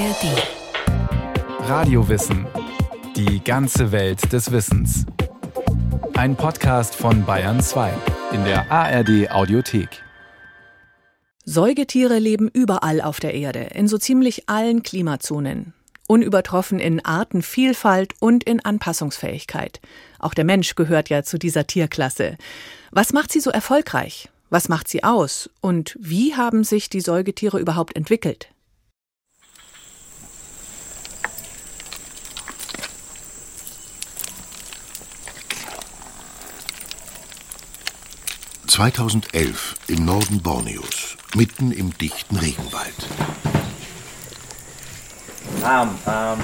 ARD. Radiowissen. Die ganze Welt des Wissens. Ein Podcast von Bayern 2 in der ARD Audiothek. Säugetiere leben überall auf der Erde, in so ziemlich allen Klimazonen. Unübertroffen in Artenvielfalt und in Anpassungsfähigkeit. Auch der Mensch gehört ja zu dieser Tierklasse. Was macht sie so erfolgreich? Was macht sie aus? Und wie haben sich die Säugetiere überhaupt entwickelt? ...2011 im Norden Borneos, mitten im dichten Regenwald. Tam, Tam.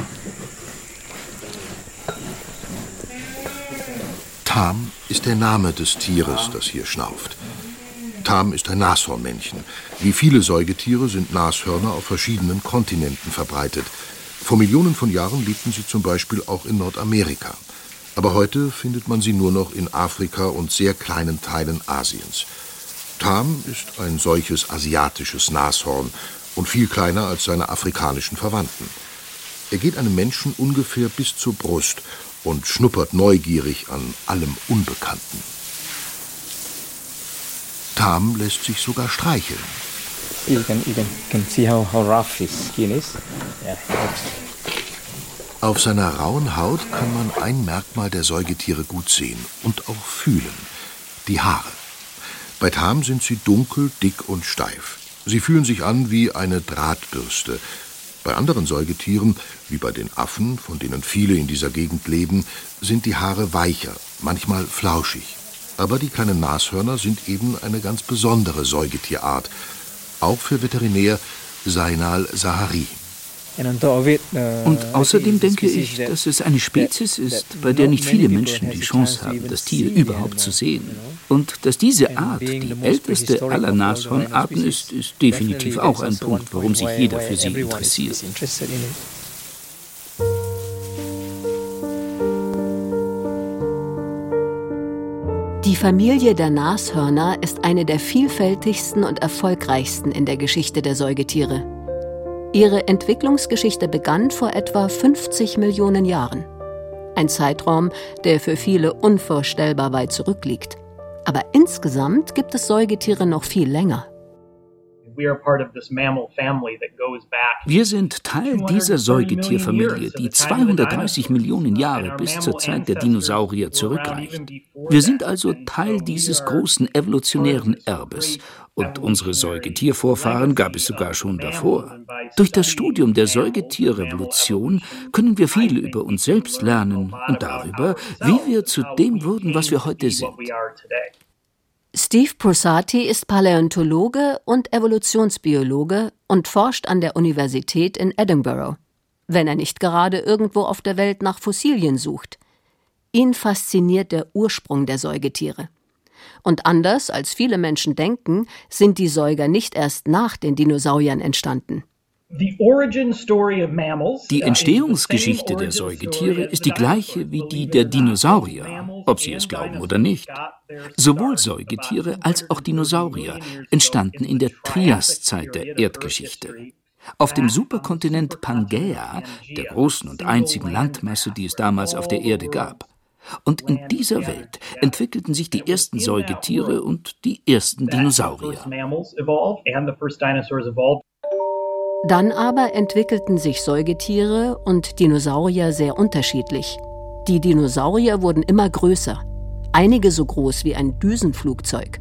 Tam ist der Name des Tieres, das hier schnauft. Tam ist ein Nashornmännchen. Wie viele Säugetiere sind Nashörner auf verschiedenen Kontinenten verbreitet. Vor Millionen von Jahren lebten sie zum Beispiel auch in Nordamerika. Aber heute findet man sie nur noch in Afrika und sehr kleinen Teilen Asiens. Tam ist ein solches asiatisches Nashorn und viel kleiner als seine afrikanischen Verwandten. Er geht einem Menschen ungefähr bis zur Brust und schnuppert neugierig an allem Unbekannten. Tam lässt sich sogar streicheln. You can, you can, can see how, how rough his skin is. Auf seiner rauen Haut kann man ein Merkmal der Säugetiere gut sehen und auch fühlen: die Haare. Bei Tam sind sie dunkel, dick und steif. Sie fühlen sich an wie eine Drahtbürste. Bei anderen Säugetieren, wie bei den Affen, von denen viele in dieser Gegend leben, sind die Haare weicher, manchmal flauschig. Aber die kleinen Nashörner sind eben eine ganz besondere Säugetierart, auch für Veterinär Seinal Sahari. Und außerdem denke ich, dass es eine Spezies ist, bei der nicht viele Menschen die Chance haben, das Tier überhaupt zu sehen. Und dass diese Art die älteste aller Nashornarten ist, ist definitiv auch ein Punkt, warum sich jeder für sie interessiert. Die Familie der Nashörner ist eine der vielfältigsten und erfolgreichsten in der Geschichte der Säugetiere. Ihre Entwicklungsgeschichte begann vor etwa 50 Millionen Jahren. Ein Zeitraum, der für viele unvorstellbar weit zurückliegt. Aber insgesamt gibt es Säugetiere noch viel länger. Wir sind Teil dieser Säugetierfamilie, die 230 Millionen Jahre bis zur Zeit der Dinosaurier zurückreicht. Wir sind also Teil dieses großen evolutionären Erbes. Und unsere Säugetiervorfahren gab es sogar schon davor. Durch das Studium der Säugetierrevolution können wir viel über uns selbst lernen und darüber, wie wir zu dem wurden, was wir heute sind. Steve Prosati ist Paläontologe und Evolutionsbiologe und forscht an der Universität in Edinburgh, wenn er nicht gerade irgendwo auf der Welt nach Fossilien sucht. Ihn fasziniert der Ursprung der Säugetiere. Und anders als viele Menschen denken, sind die Säuger nicht erst nach den Dinosauriern entstanden. Die Entstehungsgeschichte der Säugetiere ist die gleiche wie die der Dinosaurier, ob Sie es glauben oder nicht. Sowohl Säugetiere als auch Dinosaurier entstanden in der Triaszeit der Erdgeschichte. Auf dem Superkontinent Pangaea, der großen und einzigen Landmasse, die es damals auf der Erde gab. Und in dieser Welt entwickelten sich die ersten Säugetiere und die ersten Dinosaurier. Dann aber entwickelten sich Säugetiere und Dinosaurier sehr unterschiedlich. Die Dinosaurier wurden immer größer, einige so groß wie ein Düsenflugzeug.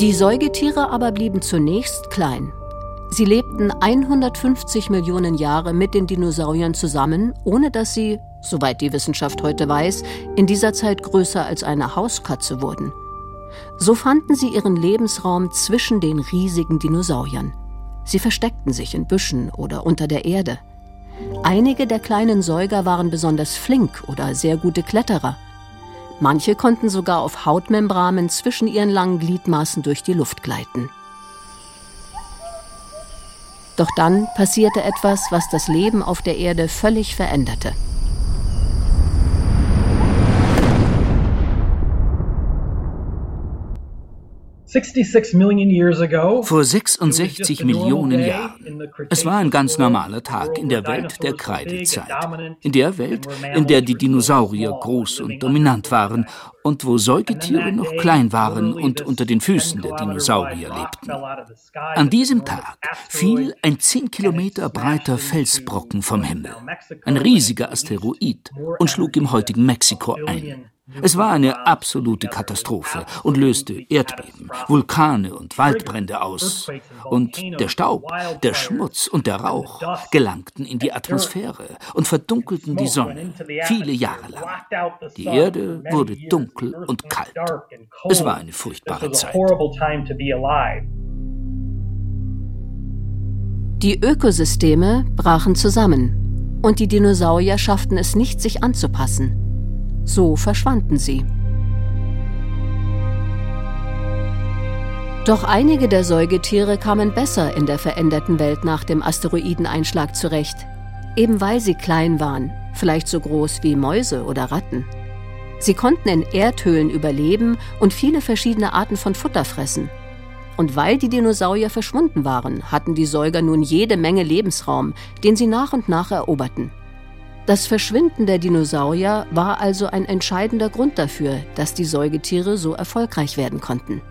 Die Säugetiere aber blieben zunächst klein. Sie lebten 150 Millionen Jahre mit den Dinosauriern zusammen, ohne dass sie, soweit die Wissenschaft heute weiß, in dieser Zeit größer als eine Hauskatze wurden. So fanden sie ihren Lebensraum zwischen den riesigen Dinosauriern. Sie versteckten sich in Büschen oder unter der Erde. Einige der kleinen Säuger waren besonders flink oder sehr gute Kletterer. Manche konnten sogar auf Hautmembranen zwischen ihren langen Gliedmaßen durch die Luft gleiten. Doch dann passierte etwas, was das Leben auf der Erde völlig veränderte. Vor 66 Millionen Jahren. Es war ein ganz normaler Tag in der Welt der Kreidezeit. In der Welt, in der die Dinosaurier groß und dominant waren und wo Säugetiere noch klein waren und unter den Füßen der Dinosaurier lebten. An diesem Tag fiel ein 10 Kilometer breiter Felsbrocken vom Himmel, ein riesiger Asteroid, und schlug im heutigen Mexiko ein. Es war eine absolute Katastrophe und löste Erdbeben, Vulkane und Waldbrände aus. Und der Staub, der Schmutz und der Rauch gelangten in die Atmosphäre und verdunkelten die Sonne viele Jahre lang. Die Erde wurde dunkel und kalt. Es war eine furchtbare Zeit. Die Ökosysteme brachen zusammen und die Dinosaurier schafften es nicht, sich anzupassen. So verschwanden sie. Doch einige der Säugetiere kamen besser in der veränderten Welt nach dem Asteroideneinschlag zurecht, eben weil sie klein waren, vielleicht so groß wie Mäuse oder Ratten. Sie konnten in Erdhöhlen überleben und viele verschiedene Arten von Futter fressen. Und weil die Dinosaurier verschwunden waren, hatten die Säuger nun jede Menge Lebensraum, den sie nach und nach eroberten. Das Verschwinden der Dinosaurier war also ein entscheidender Grund dafür, dass die Säugetiere so erfolgreich werden konnten.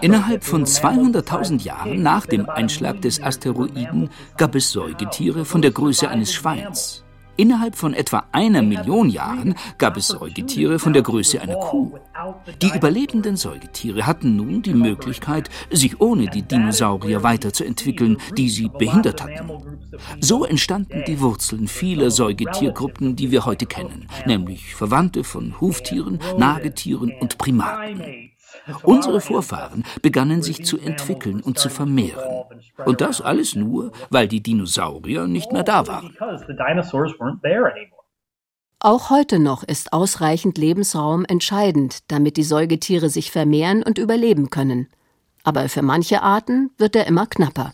Innerhalb von 200.000 Jahren nach dem Einschlag des Asteroiden gab es Säugetiere von der Größe eines Schweins. Innerhalb von etwa einer Million Jahren gab es Säugetiere von der Größe einer Kuh. Die überlebenden Säugetiere hatten nun die Möglichkeit, sich ohne die Dinosaurier weiterzuentwickeln, die sie behindert hatten. So entstanden die Wurzeln vieler Säugetiergruppen, die wir heute kennen, nämlich Verwandte von Huftieren, Nagetieren und Primaten. Unsere Vorfahren begannen sich zu entwickeln und zu vermehren. Und das alles nur, weil die Dinosaurier nicht mehr da waren. Auch heute noch ist ausreichend Lebensraum entscheidend, damit die Säugetiere sich vermehren und überleben können. Aber für manche Arten wird er immer knapper.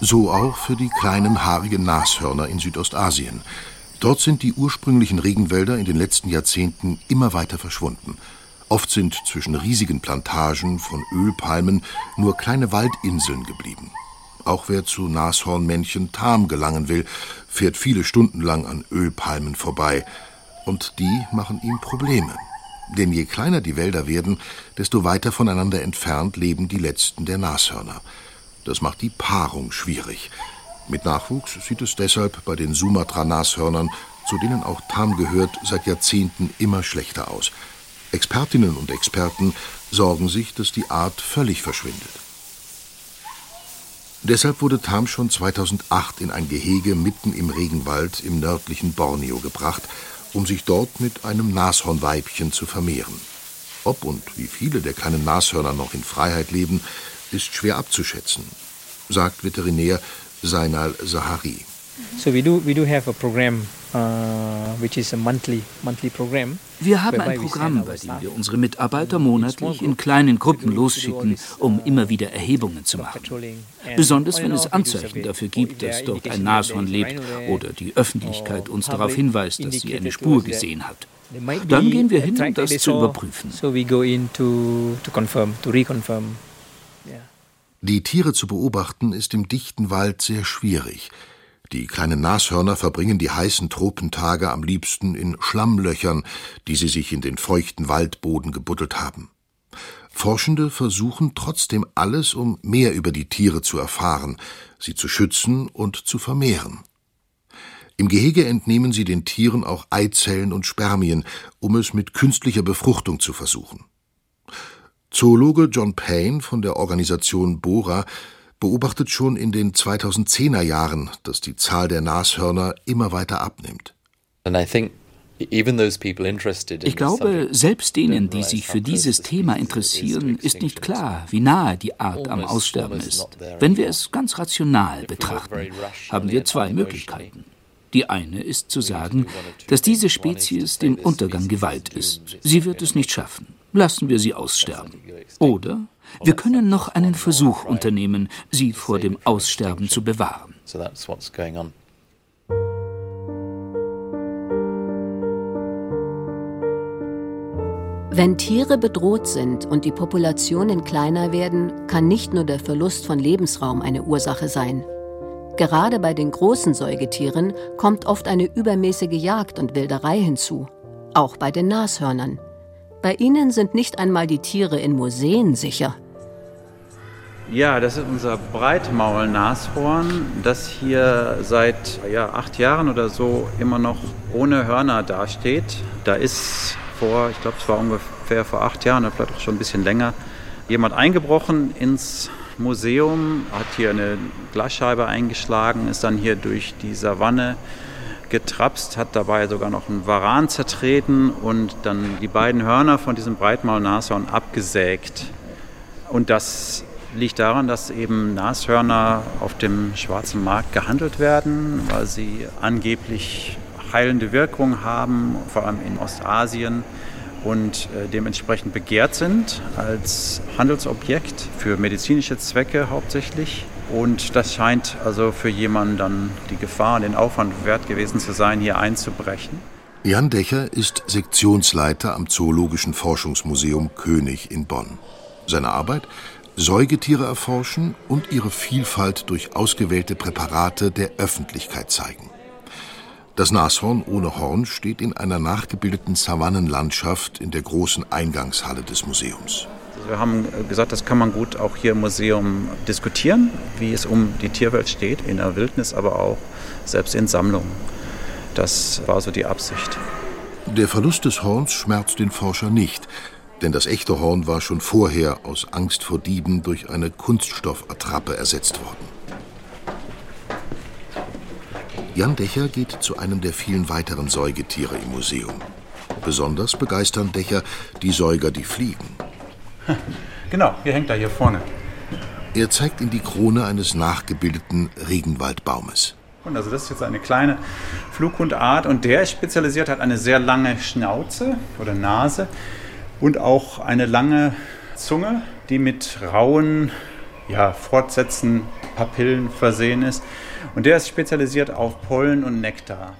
So auch für die kleinen haarigen Nashörner in Südostasien. Dort sind die ursprünglichen Regenwälder in den letzten Jahrzehnten immer weiter verschwunden. Oft sind zwischen riesigen Plantagen von Ölpalmen nur kleine Waldinseln geblieben. Auch wer zu Nashornmännchen Tam gelangen will, fährt viele Stunden lang an Ölpalmen vorbei. Und die machen ihm Probleme. Denn je kleiner die Wälder werden, desto weiter voneinander entfernt leben die letzten der Nashörner. Das macht die Paarung schwierig. Mit Nachwuchs sieht es deshalb bei den Sumatra-Nashörnern, zu denen auch Tam gehört, seit Jahrzehnten immer schlechter aus. Expertinnen und Experten sorgen sich, dass die Art völlig verschwindet. Deshalb wurde Tam schon 2008 in ein Gehege mitten im Regenwald im nördlichen Borneo gebracht, um sich dort mit einem Nashornweibchen zu vermehren. Ob und wie viele der kleinen Nashörner noch in Freiheit leben, ist schwer abzuschätzen, sagt Veterinär Zainal Zahari. So we do we do have a program uh, which is a monthly monthly program. Wir haben ein Programm, bei dem wir unsere Mitarbeiter monatlich in kleinen Gruppen losschicken, um immer wieder Erhebungen zu machen. Besonders wenn es Anzeichen dafür gibt, dass dort ein Nashorn lebt oder die Öffentlichkeit uns darauf hinweist, dass sie eine Spur gesehen hat. Dann gehen wir hin, um das zu überprüfen. So we go in to, to confirm, to reconfirm die Tiere zu beobachten ist im dichten Wald sehr schwierig. Die kleinen Nashörner verbringen die heißen Tropentage am liebsten in Schlammlöchern, die sie sich in den feuchten Waldboden gebuddelt haben. Forschende versuchen trotzdem alles, um mehr über die Tiere zu erfahren, sie zu schützen und zu vermehren. Im Gehege entnehmen sie den Tieren auch Eizellen und Spermien, um es mit künstlicher Befruchtung zu versuchen. Zoologe John Payne von der Organisation Bora beobachtet schon in den 2010er Jahren, dass die Zahl der Nashörner immer weiter abnimmt. Ich glaube, selbst denen, die sich für dieses Thema interessieren, ist nicht klar, wie nahe die Art am Aussterben ist. Wenn wir es ganz rational betrachten, haben wir zwei Möglichkeiten. Die eine ist zu sagen, dass diese Spezies dem Untergang geweiht ist. Sie wird es nicht schaffen Lassen wir sie aussterben. Oder wir können noch einen Versuch unternehmen, sie vor dem Aussterben zu bewahren. Wenn Tiere bedroht sind und die Populationen kleiner werden, kann nicht nur der Verlust von Lebensraum eine Ursache sein. Gerade bei den großen Säugetieren kommt oft eine übermäßige Jagd und Wilderei hinzu, auch bei den Nashörnern. Bei ihnen sind nicht einmal die Tiere in Museen sicher. Ja, das ist unser Breitmaul-Nashorn, das hier seit ja, acht Jahren oder so immer noch ohne Hörner dasteht. Da ist vor, ich glaube, es war ungefähr vor acht Jahren oder vielleicht auch schon ein bisschen länger, jemand eingebrochen ins Museum, hat hier eine Glasscheibe eingeschlagen, ist dann hier durch die Savanne getrapst, hat dabei sogar noch einen Varan zertreten und dann die beiden Hörner von diesem Breitmaul-Nashorn abgesägt. Und das liegt daran, dass eben Nashörner auf dem schwarzen Markt gehandelt werden, weil sie angeblich heilende Wirkung haben, vor allem in Ostasien und äh, dementsprechend begehrt sind als Handelsobjekt für medizinische Zwecke hauptsächlich. Und das scheint also für jemanden dann die Gefahr den Aufwand wert gewesen zu sein, hier einzubrechen. Jan Decher ist Sektionsleiter am Zoologischen Forschungsmuseum König in Bonn. Seine Arbeit? Säugetiere erforschen und ihre Vielfalt durch ausgewählte Präparate der Öffentlichkeit zeigen. Das Nashorn ohne Horn steht in einer nachgebildeten Savannenlandschaft in der großen Eingangshalle des Museums. Wir haben gesagt, das kann man gut auch hier im Museum diskutieren, wie es um die Tierwelt steht, in der Wildnis, aber auch selbst in Sammlungen. Das war so die Absicht. Der Verlust des Horns schmerzt den Forscher nicht, denn das echte Horn war schon vorher aus Angst vor Dieben durch eine Kunststoffattrappe ersetzt worden. Jan Decher geht zu einem der vielen weiteren Säugetiere im Museum. Besonders begeistern Decher die Säuger, die fliegen. Genau, hier hängt er hier vorne. Er zeigt in die Krone eines nachgebildeten Regenwaldbaumes. Und also das ist jetzt eine kleine Flughundart und der ist spezialisiert, hat eine sehr lange Schnauze oder Nase und auch eine lange Zunge, die mit rauen ja, Fortsätzen, Papillen versehen ist. Und der ist spezialisiert auf Pollen und Nektar.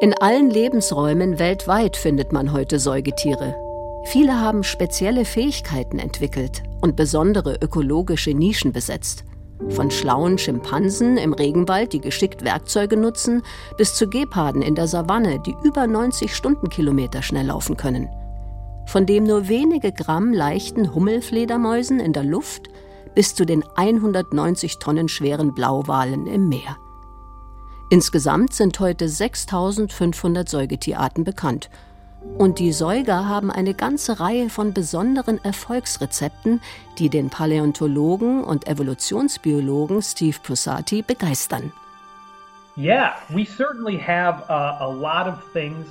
In allen Lebensräumen weltweit findet man heute Säugetiere. Viele haben spezielle Fähigkeiten entwickelt und besondere ökologische Nischen besetzt. Von schlauen Schimpansen im Regenwald, die geschickt Werkzeuge nutzen, bis zu Geparden in der Savanne, die über 90 Stundenkilometer schnell laufen können. Von dem nur wenige Gramm leichten Hummelfledermäusen in der Luft bis zu den 190 Tonnen schweren Blauwalen im Meer. Insgesamt sind heute 6500 Säugetierarten bekannt. Und die Säuger haben eine ganze Reihe von besonderen Erfolgsrezepten, die den Paläontologen und Evolutionsbiologen Steve Prusati begeistern. Uh,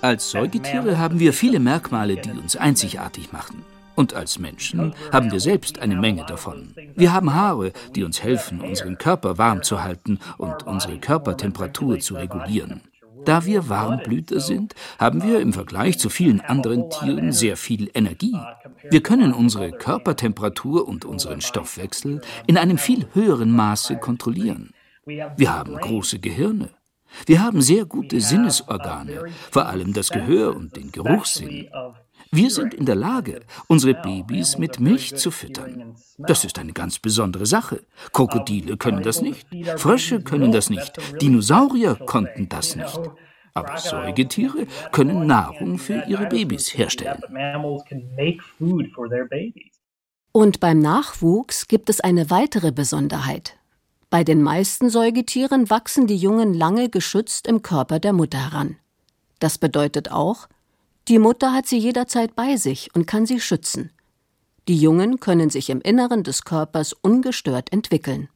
Als Säugetiere haben wir viele Merkmale, die uns einzigartig machen. Und als Menschen haben wir selbst eine Menge davon. Wir haben Haare, die uns helfen, unseren Körper warm zu halten und unsere Körpertemperatur zu regulieren. Da wir Warmblüter sind, haben wir im Vergleich zu vielen anderen Tieren sehr viel Energie. Wir können unsere Körpertemperatur und unseren Stoffwechsel in einem viel höheren Maße kontrollieren. Wir haben große Gehirne. Wir haben sehr gute Sinnesorgane, vor allem das Gehör und den Geruchssinn. Wir sind in der Lage, unsere Babys mit Milch zu füttern. Das ist eine ganz besondere Sache. Krokodile können das nicht, Frösche können das nicht, Dinosaurier konnten das nicht. Aber Säugetiere können Nahrung für ihre Babys herstellen. Und beim Nachwuchs gibt es eine weitere Besonderheit. Bei den meisten Säugetieren wachsen die Jungen lange geschützt im Körper der Mutter heran. Das bedeutet auch, die Mutter hat sie jederzeit bei sich und kann sie schützen. Die Jungen können sich im Inneren des Körpers ungestört entwickeln.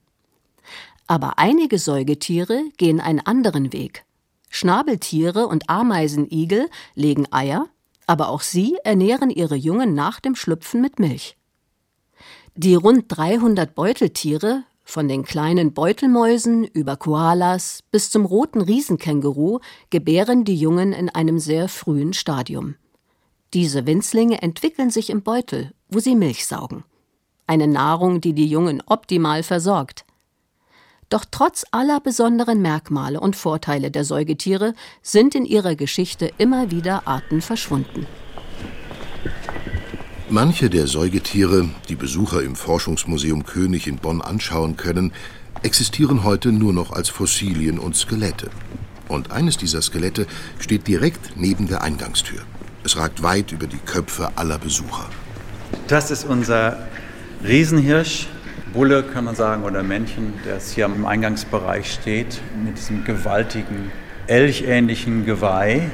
Aber einige Säugetiere gehen einen anderen Weg. Schnabeltiere und Ameisenigel legen Eier, aber auch sie ernähren ihre Jungen nach dem Schlüpfen mit Milch. Die rund 300 Beuteltiere von den kleinen Beutelmäusen über Koalas bis zum roten Riesenkänguru gebären die Jungen in einem sehr frühen Stadium. Diese Winzlinge entwickeln sich im Beutel, wo sie Milch saugen. Eine Nahrung, die die Jungen optimal versorgt. Doch trotz aller besonderen Merkmale und Vorteile der Säugetiere sind in ihrer Geschichte immer wieder Arten verschwunden. Manche der Säugetiere, die Besucher im Forschungsmuseum König in Bonn anschauen können, existieren heute nur noch als Fossilien und Skelette. Und eines dieser Skelette steht direkt neben der Eingangstür. Es ragt weit über die Köpfe aller Besucher. Das ist unser Riesenhirsch, Bulle kann man sagen, oder Männchen, der hier im Eingangsbereich steht, mit diesem gewaltigen, elchähnlichen Geweih.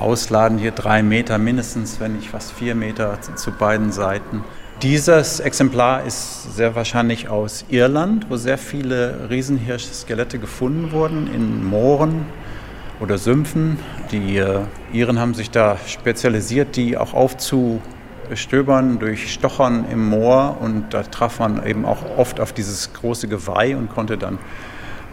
Ausladen hier drei Meter mindestens, wenn nicht fast vier Meter zu beiden Seiten. Dieses Exemplar ist sehr wahrscheinlich aus Irland, wo sehr viele Riesenhirsch-Skelette gefunden wurden, in Mooren oder Sümpfen. Die äh, Iren haben sich da spezialisiert, die auch aufzustöbern durch Stochern im Moor. Und da traf man eben auch oft auf dieses große Geweih und konnte dann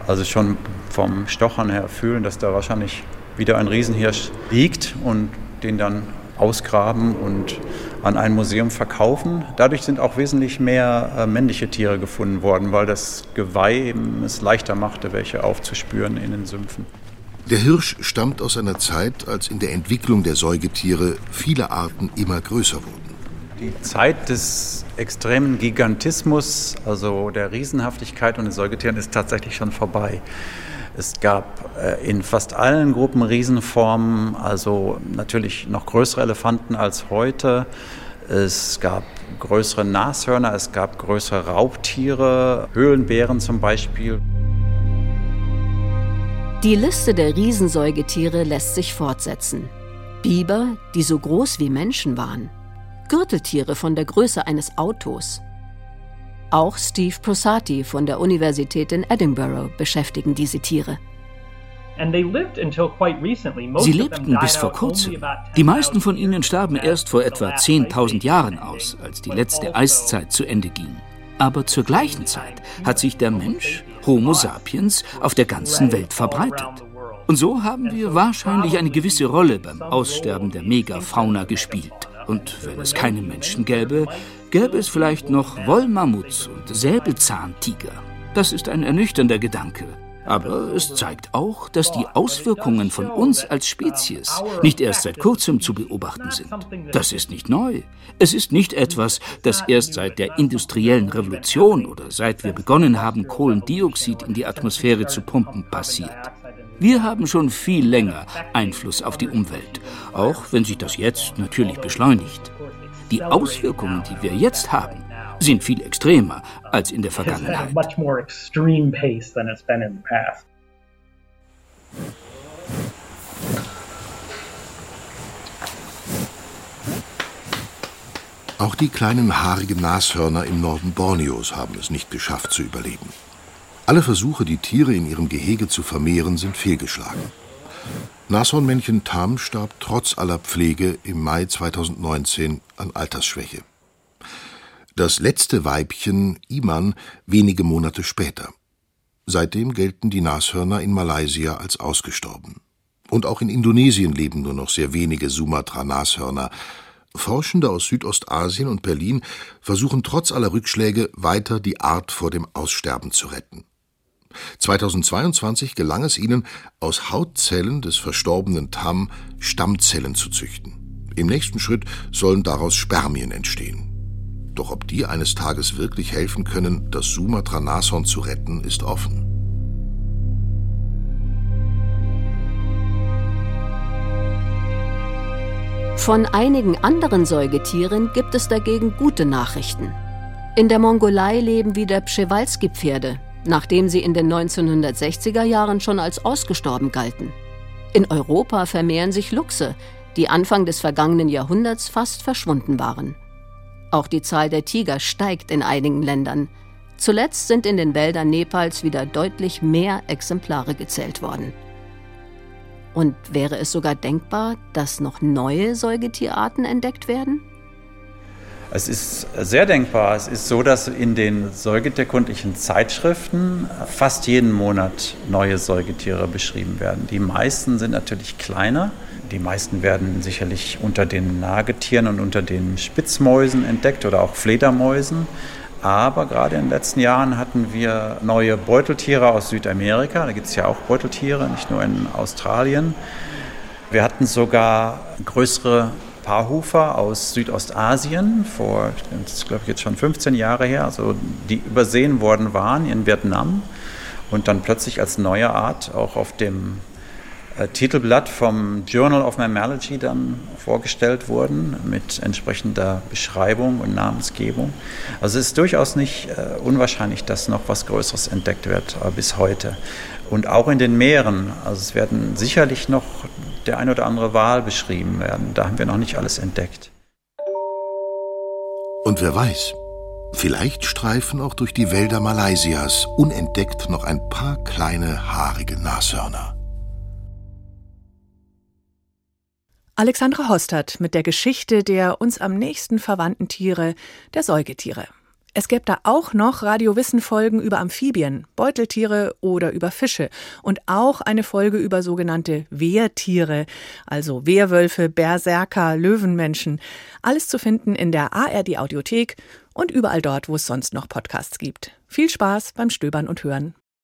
also schon vom Stochern her fühlen, dass da wahrscheinlich wieder ein Riesenhirsch liegt und den dann ausgraben und an ein Museum verkaufen. Dadurch sind auch wesentlich mehr äh, männliche Tiere gefunden worden, weil das Geweih es leichter machte, welche aufzuspüren in den Sümpfen. Der Hirsch stammt aus einer Zeit, als in der Entwicklung der Säugetiere viele Arten immer größer wurden. Die Zeit des extremen Gigantismus, also der Riesenhaftigkeit und den Säugetieren, ist tatsächlich schon vorbei. Es gab äh, in fast allen Gruppen Riesenformen, also natürlich noch größere Elefanten als heute. Es gab größere Nashörner, es gab größere Raubtiere, Höhlenbären zum Beispiel. Die Liste der Riesensäugetiere lässt sich fortsetzen. Biber, die so groß wie Menschen waren. Gürteltiere von der Größe eines Autos. Auch Steve Prosati von der Universität in Edinburgh beschäftigen diese Tiere. Sie lebten bis vor kurzem. Die meisten von ihnen starben erst vor etwa 10.000 Jahren aus, als die letzte Eiszeit zu Ende ging. Aber zur gleichen Zeit hat sich der Mensch, Homo sapiens, auf der ganzen Welt verbreitet. Und so haben wir wahrscheinlich eine gewisse Rolle beim Aussterben der Megafauna gespielt. Und wenn es keine Menschen gäbe, gäbe es vielleicht noch Wollmammuts und Säbelzahntiger. Das ist ein ernüchternder Gedanke. Aber es zeigt auch, dass die Auswirkungen von uns als Spezies nicht erst seit kurzem zu beobachten sind. Das ist nicht neu. Es ist nicht etwas, das erst seit der industriellen Revolution oder seit wir begonnen haben, Kohlendioxid in die Atmosphäre zu pumpen, passiert. Wir haben schon viel länger Einfluss auf die Umwelt, auch wenn sich das jetzt natürlich beschleunigt. Die Auswirkungen, die wir jetzt haben, sind viel extremer als in der Vergangenheit. Auch die kleinen haarigen Nashörner im Norden Borneos haben es nicht geschafft zu überleben. Alle Versuche, die Tiere in ihrem Gehege zu vermehren, sind fehlgeschlagen. Nashornmännchen Tam starb trotz aller Pflege im Mai 2019 an Altersschwäche. Das letzte Weibchen, Iman, wenige Monate später. Seitdem gelten die Nashörner in Malaysia als ausgestorben. Und auch in Indonesien leben nur noch sehr wenige Sumatra-Nashörner. Forschende aus Südostasien und Berlin versuchen trotz aller Rückschläge weiter die Art vor dem Aussterben zu retten. 2022 gelang es ihnen, aus Hautzellen des verstorbenen Tam Stammzellen zu züchten. Im nächsten Schritt sollen daraus Spermien entstehen. Doch ob die eines Tages wirklich helfen können, das Sumatra-Nashorn zu retten, ist offen. Von einigen anderen Säugetieren gibt es dagegen gute Nachrichten. In der Mongolei leben wieder Pschewalski-Pferde, nachdem sie in den 1960er Jahren schon als ausgestorben galten. In Europa vermehren sich Luchse, die Anfang des vergangenen Jahrhunderts fast verschwunden waren. Auch die Zahl der Tiger steigt in einigen Ländern. Zuletzt sind in den Wäldern Nepals wieder deutlich mehr Exemplare gezählt worden. Und wäre es sogar denkbar, dass noch neue Säugetierarten entdeckt werden? Es ist sehr denkbar. Es ist so, dass in den säugetierkundlichen Zeitschriften fast jeden Monat neue Säugetiere beschrieben werden. Die meisten sind natürlich kleiner. Die meisten werden sicherlich unter den Nagetieren und unter den Spitzmäusen entdeckt oder auch Fledermäusen. Aber gerade in den letzten Jahren hatten wir neue Beuteltiere aus Südamerika. Da gibt es ja auch Beuteltiere, nicht nur in Australien. Wir hatten sogar größere Paarhufer aus Südostasien vor, das glaube ich jetzt schon 15 Jahre her, also die übersehen worden waren in Vietnam und dann plötzlich als neue Art auch auf dem äh, Titelblatt vom Journal of Mammalogy dann vorgestellt wurden mit entsprechender Beschreibung und Namensgebung. Also es ist durchaus nicht äh, unwahrscheinlich, dass noch was Größeres entdeckt wird äh, bis heute. Und auch in den Meeren. Also es werden sicherlich noch der ein oder andere Wal beschrieben werden. Da haben wir noch nicht alles entdeckt. Und wer weiß, vielleicht streifen auch durch die Wälder Malaysias unentdeckt noch ein paar kleine haarige Nashörner. Alexandra Hostert mit der Geschichte der uns am nächsten verwandten Tiere, der Säugetiere. Es gäbe da auch noch Radiowissen-Folgen über Amphibien, Beuteltiere oder über Fische und auch eine Folge über sogenannte Wehrtiere, also Wehrwölfe, Berserker, Löwenmenschen. Alles zu finden in der ARD Audiothek und überall dort, wo es sonst noch Podcasts gibt. Viel Spaß beim Stöbern und Hören.